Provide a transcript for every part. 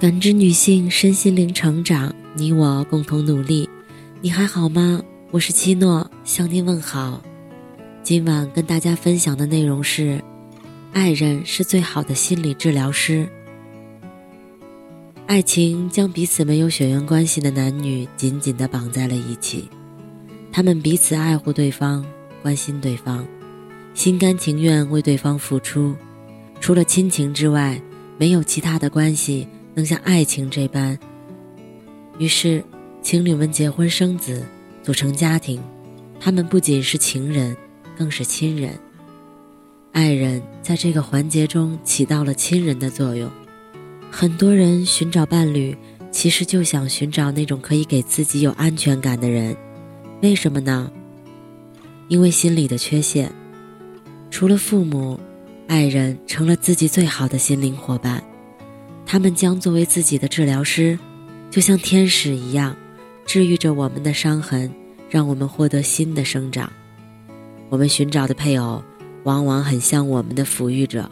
感知女性身心灵成长，你我共同努力。你还好吗？我是七诺，向您问好。今晚跟大家分享的内容是：爱人是最好的心理治疗师。爱情将彼此没有血缘关系的男女紧紧地绑在了一起，他们彼此爱护对方，关心对方，心甘情愿为对方付出。除了亲情之外，没有其他的关系。能像爱情这般，于是情侣们结婚生子，组成家庭。他们不仅是情人，更是亲人。爱人在这个环节中起到了亲人的作用。很多人寻找伴侣，其实就想寻找那种可以给自己有安全感的人。为什么呢？因为心理的缺陷。除了父母，爱人成了自己最好的心灵伙伴。他们将作为自己的治疗师，就像天使一样，治愈着我们的伤痕，让我们获得新的生长。我们寻找的配偶，往往很像我们的抚育者，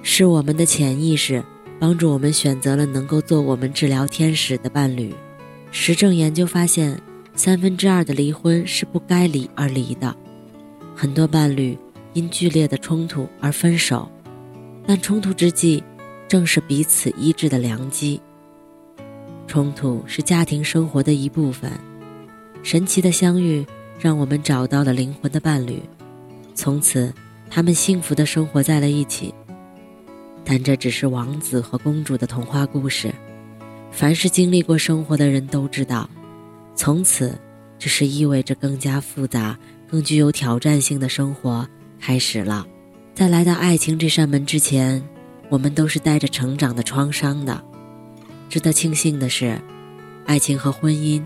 是我们的潜意识帮助我们选择了能够做我们治疗天使的伴侣。实证研究发现，三分之二的离婚是不该离而离的，很多伴侣因剧烈的冲突而分手，但冲突之际。正是彼此医治的良机。冲突是家庭生活的一部分，神奇的相遇让我们找到了灵魂的伴侣，从此他们幸福的生活在了一起。但这只是王子和公主的童话故事，凡是经历过生活的人都知道，从此只是意味着更加复杂、更具有挑战性的生活开始了。在来到爱情这扇门之前。我们都是带着成长的创伤的。值得庆幸的是，爱情和婚姻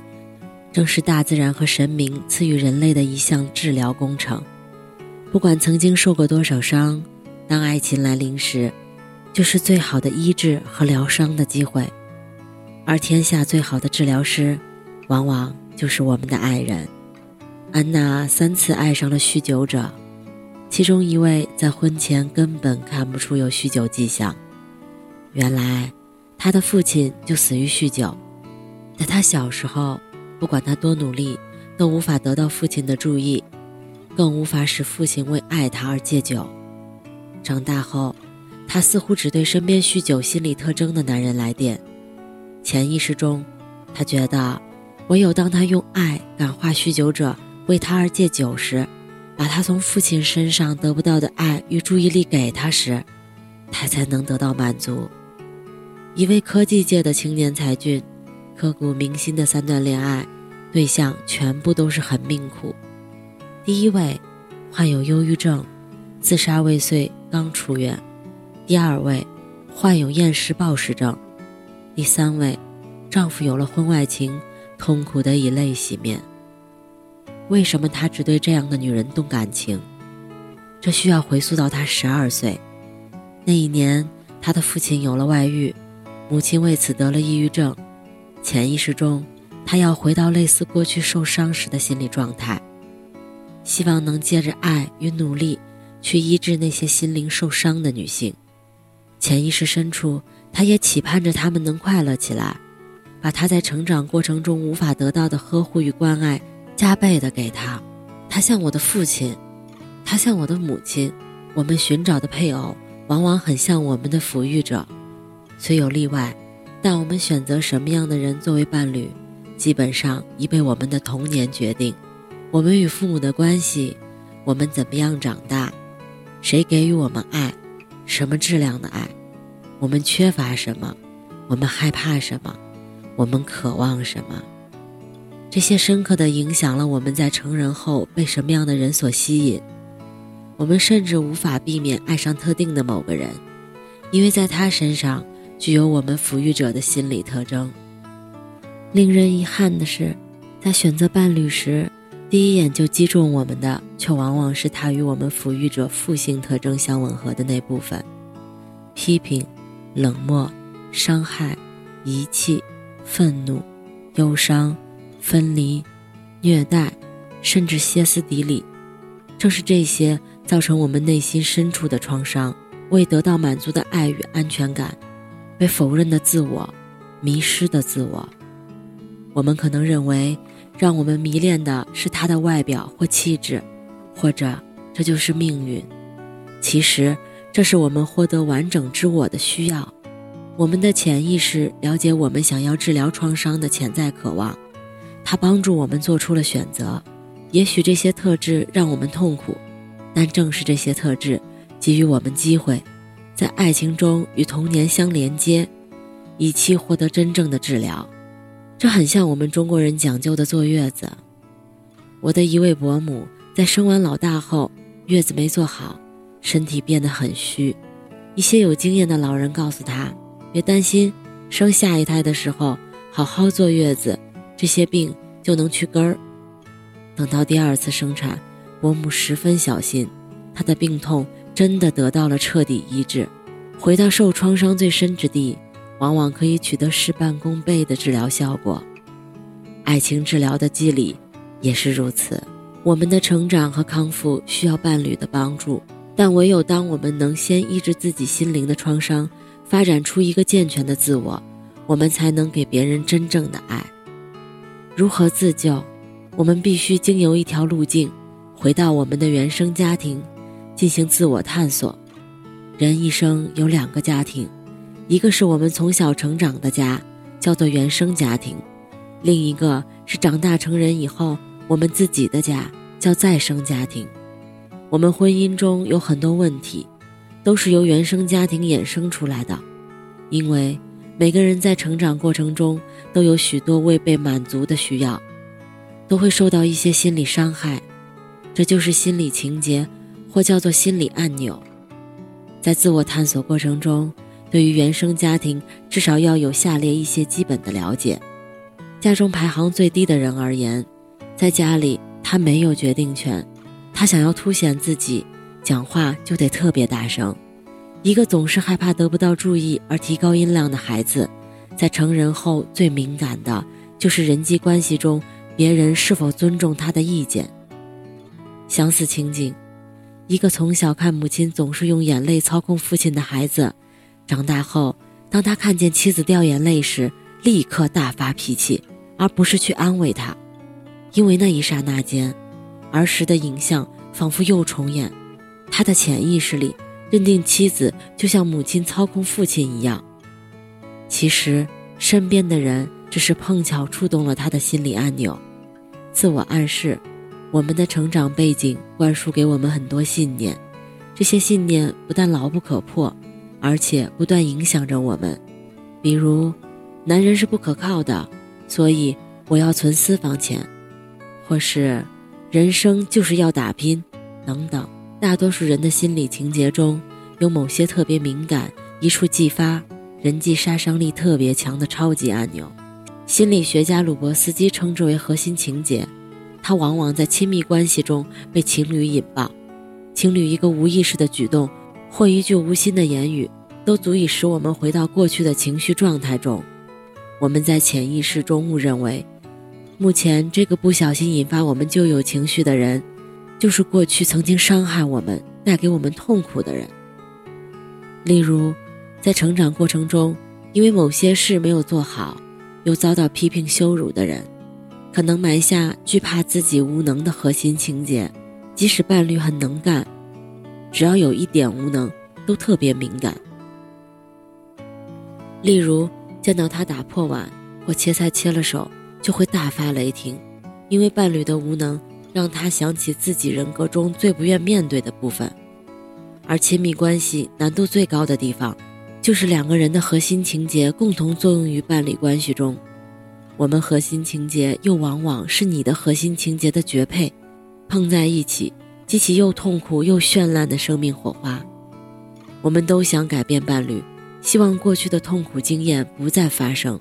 正是大自然和神明赐予人类的一项治疗工程。不管曾经受过多少伤，当爱情来临时，就是最好的医治和疗伤的机会。而天下最好的治疗师，往往就是我们的爱人。安娜三次爱上了酗酒者。其中一位在婚前根本看不出有酗酒迹象，原来他的父亲就死于酗酒。在他小时候，不管他多努力，都无法得到父亲的注意，更无法使父亲为爱他而戒酒。长大后，他似乎只对身边酗酒心理特征的男人来电，潜意识中，他觉得唯有当他用爱感化酗酒者为他而戒酒时。把他从父亲身上得不到的爱与注意力给他时，他才能得到满足。一位科技界的青年才俊，刻骨铭心的三段恋爱，对象全部都是很命苦。第一位，患有忧郁症，自杀未遂，刚出院；第二位，患有厌食暴食症；第三位，丈夫有了婚外情，痛苦的以泪洗面。为什么他只对这样的女人动感情？这需要回溯到他十二岁，那一年，他的父亲有了外遇，母亲为此得了抑郁症。潜意识中，他要回到类似过去受伤时的心理状态，希望能借着爱与努力去医治那些心灵受伤的女性。潜意识深处，他也期盼着她们能快乐起来，把他在成长过程中无法得到的呵护与关爱。加倍的给他，他像我的父亲，他像我的母亲。我们寻找的配偶，往往很像我们的抚育者，虽有例外，但我们选择什么样的人作为伴侣，基本上已被我们的童年决定。我们与父母的关系，我们怎么样长大，谁给予我们爱，什么质量的爱，我们缺乏什么，我们害怕什么，我们渴望什么。这些深刻的影响了我们在成人后被什么样的人所吸引。我们甚至无法避免爱上特定的某个人，因为在他身上具有我们抚育者的心理特征。令人遗憾的是，在选择伴侣时，第一眼就击中我们的，却往往是他与我们抚育者负性特征相吻合的那部分：批评、冷漠、伤害、遗弃、愤怒、忧伤。分离、虐待，甚至歇斯底里，正是这些造成我们内心深处的创伤。未得到满足的爱与安全感，被否认的自我，迷失的自我。我们可能认为，让我们迷恋的是他的外表或气质，或者这就是命运。其实，这是我们获得完整之我的需要。我们的潜意识了解我们想要治疗创伤的潜在渴望，它帮助我们做出了选择。也许这些特质让我们痛苦，但正是这些特质给予我们机会。在爱情中与童年相连接，以期获得真正的治疗。这很像我们中国人讲究的坐月子。我的一位伯母在生完老大后，月子没坐好，身体变得很虚。一些有经验的老人告诉她：“别担心，生下一胎的时候好好坐月子，这些病就能去根儿。”等到第二次生产，伯母十分小心，她的病痛。真的得到了彻底医治，回到受创伤最深之地，往往可以取得事半功倍的治疗效果。爱情治疗的机理也是如此。我们的成长和康复需要伴侣的帮助，但唯有当我们能先医治自己心灵的创伤，发展出一个健全的自我，我们才能给别人真正的爱。如何自救？我们必须经由一条路径，回到我们的原生家庭。进行自我探索。人一生有两个家庭，一个是我们从小成长的家，叫做原生家庭；另一个是长大成人以后我们自己的家，叫再生家庭。我们婚姻中有很多问题，都是由原生家庭衍生出来的。因为每个人在成长过程中都有许多未被满足的需要，都会受到一些心理伤害，这就是心理情节。或叫做心理按钮，在自我探索过程中，对于原生家庭至少要有下列一些基本的了解。家中排行最低的人而言，在家里他没有决定权，他想要凸显自己，讲话就得特别大声。一个总是害怕得不到注意而提高音量的孩子，在成人后最敏感的就是人际关系中别人是否尊重他的意见。相似情景。一个从小看母亲总是用眼泪操控父亲的孩子，长大后，当他看见妻子掉眼泪时，立刻大发脾气，而不是去安慰她，因为那一刹那间，儿时的影像仿佛又重演，他的潜意识里认定妻子就像母亲操控父亲一样。其实，身边的人只是碰巧触动了他的心理按钮，自我暗示。我们的成长背景灌输给我们很多信念，这些信念不但牢不可破，而且不断影响着我们。比如，男人是不可靠的，所以我要存私房钱；或是，人生就是要打拼，等等。大多数人的心理情节中有某些特别敏感、一触即发、人际杀伤力特别强的超级按钮。心理学家鲁伯斯基称之为核心情节。它往往在亲密关系中被情侣引爆，情侣一个无意识的举动，或一句无心的言语，都足以使我们回到过去的情绪状态中。我们在潜意识中误认为，目前这个不小心引发我们旧有情绪的人，就是过去曾经伤害我们、带给我们痛苦的人。例如，在成长过程中，因为某些事没有做好，又遭到批评羞辱的人。可能埋下惧怕自己无能的核心情节，即使伴侣很能干，只要有一点无能，都特别敏感。例如，见到他打破碗或切菜切了手，就会大发雷霆，因为伴侣的无能让他想起自己人格中最不愿面对的部分。而亲密关系难度最高的地方，就是两个人的核心情节共同作用于伴侣关系中。我们核心情节又往往是你的核心情节的绝配，碰在一起，激起又痛苦又绚烂的生命火花。我们都想改变伴侣，希望过去的痛苦经验不再发生，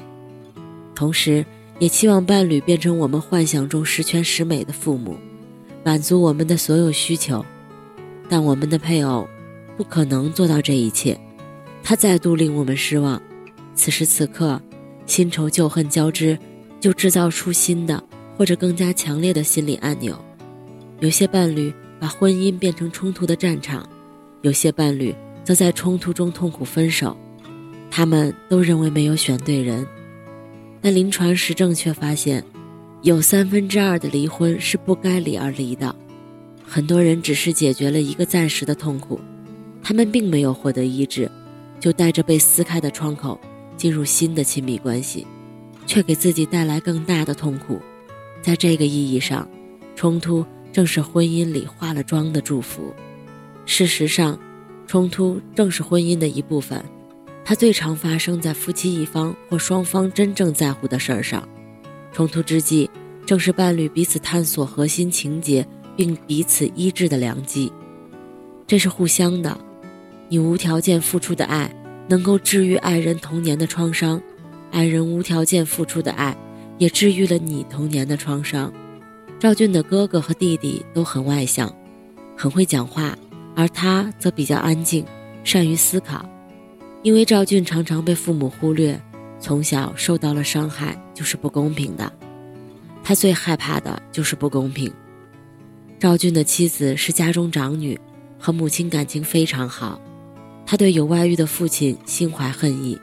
同时也期望伴侣变成我们幻想中十全十美的父母，满足我们的所有需求。但我们的配偶不可能做到这一切，他再度令我们失望。此时此刻，新仇旧恨交织。就制造出新的或者更加强烈的心理按钮。有些伴侣把婚姻变成冲突的战场，有些伴侣则在冲突中痛苦分手。他们都认为没有选对人，但临床实证却发现，有三分之二的离婚是不该离而离的。很多人只是解决了一个暂时的痛苦，他们并没有获得医治，就带着被撕开的窗口进入新的亲密关系，却给自己带来更大的痛苦。在这个意义上，冲突正是婚姻里化了妆的祝福。事实上，冲突正是婚姻的一部分。它最常发生在夫妻一方或双方真正在乎的事儿上。冲突之际，正是伴侣彼此探索核心情节并彼此医治的良机。这是互相的。你无条件付出的爱，能够治愈爱人童年的创伤；爱人无条件付出的爱，也治愈了你童年的创伤。赵俊的哥哥和弟弟都很外向，很会讲话，而他则比较安静，善于思考。因为赵俊常常被父母忽略，从小受到了伤害，就是不公平的。他最害怕的就是不公平。赵俊的妻子是家中长女，和母亲感情非常好，他对有外遇的父亲心怀恨意，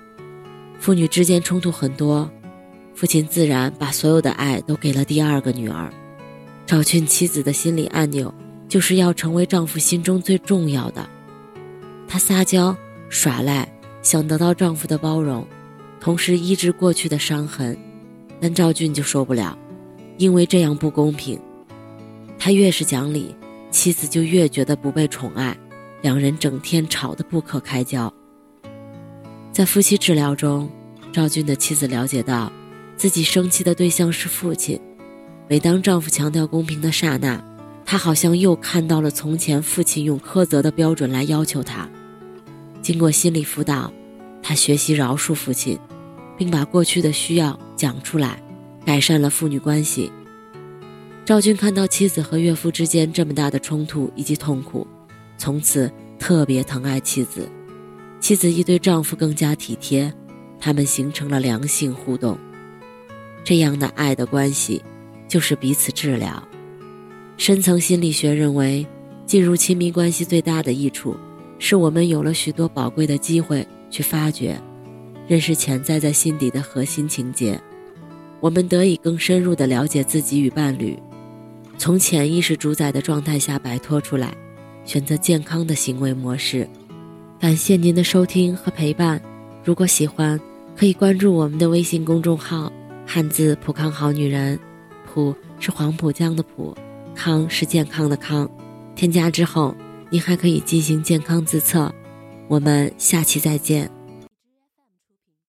父女之间冲突很多，父亲自然把所有的爱都给了第二个女儿。赵俊妻子的心理按钮就是要成为丈夫心中最重要的，她撒娇耍赖。想得到丈夫的包容，同时医治过去的伤痕，但赵俊就受不了，因为这样不公平。他越是讲理，妻子就越觉得不被宠爱，两人整天吵得不可开交。在夫妻治疗中，赵俊的妻子了解到，自己生气的对象是父亲。每当丈夫强调公平的刹那，她好像又看到了从前父亲用苛责的标准来要求她。经过心理辅导，他学习饶恕父亲，并把过去的需要讲出来，改善了父女关系。赵军看到妻子和岳父之间这么大的冲突以及痛苦，从此特别疼爱妻子。妻子亦对丈夫更加体贴，他们形成了良性互动。这样的爱的关系，就是彼此治疗。深层心理学认为，进入亲密关系最大的益处。是我们有了许多宝贵的机会去发掘、认识潜在在心底的核心情节，我们得以更深入地了解自己与伴侣，从潜意识主宰的状态下摆脱出来，选择健康的行为模式。感谢您的收听和陪伴，如果喜欢，可以关注我们的微信公众号“汉字浦康好女人”，浦是黄浦江的浦，康是健康的康，添加之后。你还可以进行健康自测，我们下期再见。